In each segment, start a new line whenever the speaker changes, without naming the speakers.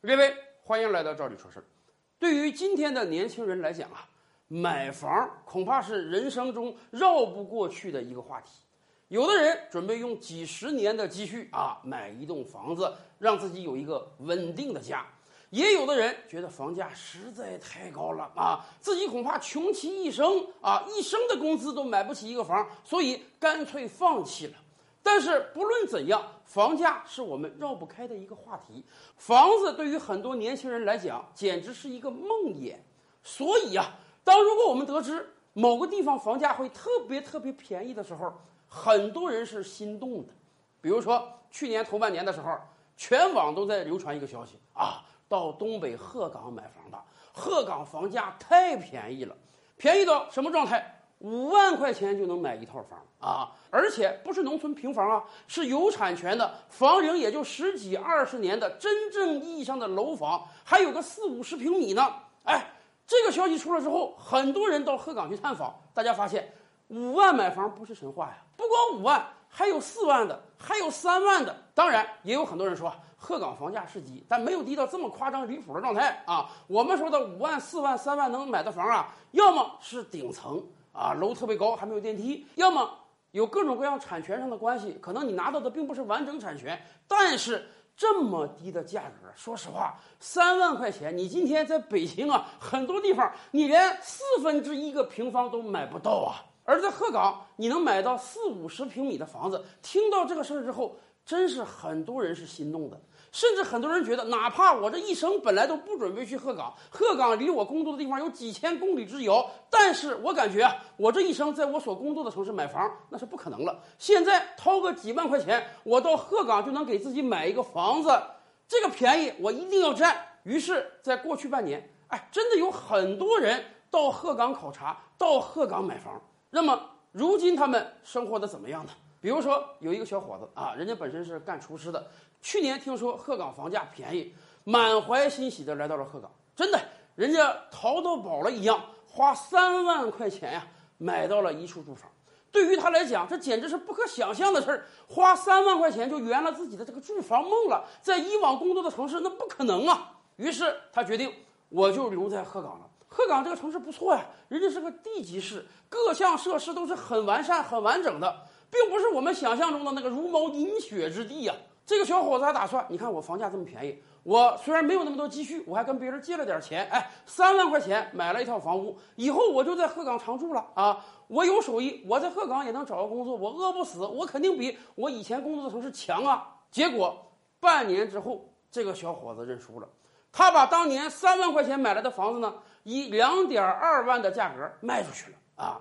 各位，欢迎来到赵李说事儿。对于今天的年轻人来讲啊，买房恐怕是人生中绕不过去的一个话题。有的人准备用几十年的积蓄啊，买一栋房子，让自己有一个稳定的家；也有的人觉得房价实在太高了啊，自己恐怕穷其一生啊，一生的工资都买不起一个房，所以干脆放弃了。但是不论怎样，房价是我们绕不开的一个话题。房子对于很多年轻人来讲，简直是一个梦魇。所以啊，当如果我们得知某个地方房价会特别特别便宜的时候，很多人是心动的。比如说去年头半年的时候，全网都在流传一个消息啊，到东北鹤岗买房的，鹤岗房价太便宜了，便宜到什么状态？五万块钱就能买一套房啊！而且不是农村平房啊，是有产权的，房龄也就十几二十年的真正意义上的楼房，还有个四五十平米呢。哎，这个消息出来之后，很多人到鹤岗去探访，大家发现五万买房不是神话呀！不光五万，还有四万的，还有三万的。当然，也有很多人说鹤岗房价是低，但没有低到这么夸张离谱的状态啊。我们说的五万、四万、三万能买的房啊，要么是顶层。啊，楼特别高，还没有电梯，要么有各种各样产权上的关系，可能你拿到的并不是完整产权，但是这么低的价格，说实话，三万块钱，你今天在北京啊，很多地方你连四分之一个平方都买不到啊，而在鹤岗，你能买到四五十平米的房子，听到这个事儿之后，真是很多人是心动的。甚至很多人觉得，哪怕我这一生本来都不准备去鹤岗，鹤岗离我工作的地方有几千公里之遥，但是我感觉我这一生在我所工作的城市买房那是不可能了。现在掏个几万块钱，我到鹤岗就能给自己买一个房子，这个便宜我一定要占。于是，在过去半年，哎，真的有很多人到鹤岗考察，到鹤岗买房。那么，如今他们生活的怎么样呢？比如说，有一个小伙子啊，人家本身是干厨师的。去年听说鹤岗房价便宜，满怀欣喜的来到了鹤岗。真的，人家淘到宝了一样，花三万块钱呀，买到了一处住房。对于他来讲，这简直是不可想象的事儿。花三万块钱就圆了自己的这个住房梦了。在以往工作的城市，那不可能啊。于是他决定，我就留在鹤岗了。鹤岗这个城市不错呀，人家是个地级市，各项设施都是很完善、很完整的，并不是我们想象中的那个茹毛饮血之地呀。这个小伙子还打算，你看我房价这么便宜，我虽然没有那么多积蓄，我还跟别人借了点钱，哎，三万块钱买了一套房屋，以后我就在鹤岗常住了啊！我有手艺，我在鹤岗也能找个工作，我饿不死，我肯定比我以前工作的城市强啊！结果半年之后，这个小伙子认输了，他把当年三万块钱买来的房子呢，以两点二万的价格卖出去了啊！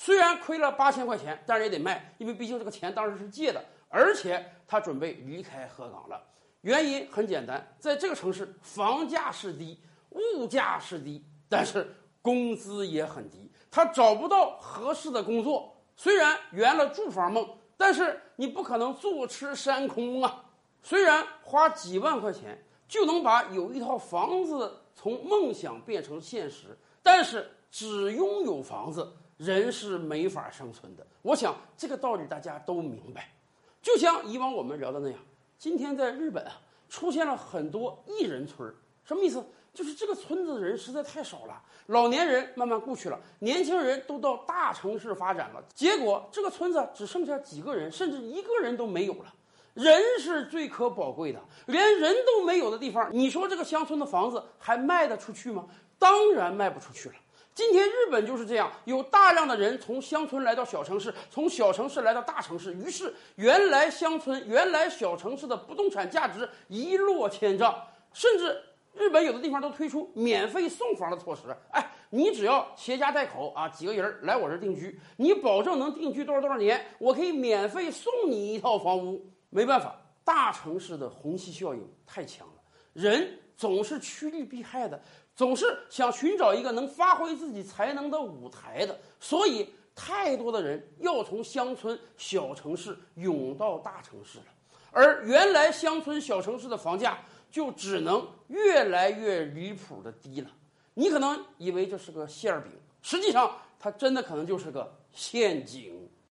虽然亏了八千块钱，但是也得卖，因为毕竟这个钱当时是借的。而且他准备离开鹤岗了，原因很简单，在这个城市房价是低，物价是低，但是工资也很低，他找不到合适的工作。虽然圆了住房梦，但是你不可能坐吃山空啊。虽然花几万块钱就能把有一套房子从梦想变成现实，但是只拥有房子，人是没法生存的。我想这个道理大家都明白。就像以往我们聊的那样，今天在日本啊，出现了很多一人村儿，什么意思？就是这个村子的人实在太少了，老年人慢慢故去了，年轻人都到大城市发展了，结果这个村子只剩下几个人，甚至一个人都没有了。人是最可宝贵的，连人都没有的地方，你说这个乡村的房子还卖得出去吗？当然卖不出去了。今天日本就是这样，有大量的人从乡村来到小城市，从小城市来到大城市，于是原来乡村、原来小城市的不动产价值一落千丈，甚至日本有的地方都推出免费送房的措施。哎，你只要携家带口啊，几个人来我这儿定居，你保证能定居多少多少年，我可以免费送你一套房屋。没办法，大城市的虹吸效应太强了，人总是趋利避害的。总是想寻找一个能发挥自己才能的舞台的，所以太多的人要从乡村小城市涌到大城市了，而原来乡村小城市的房价就只能越来越离谱的低了。你可能以为这是个馅儿饼，实际上它真的可能就是个陷阱。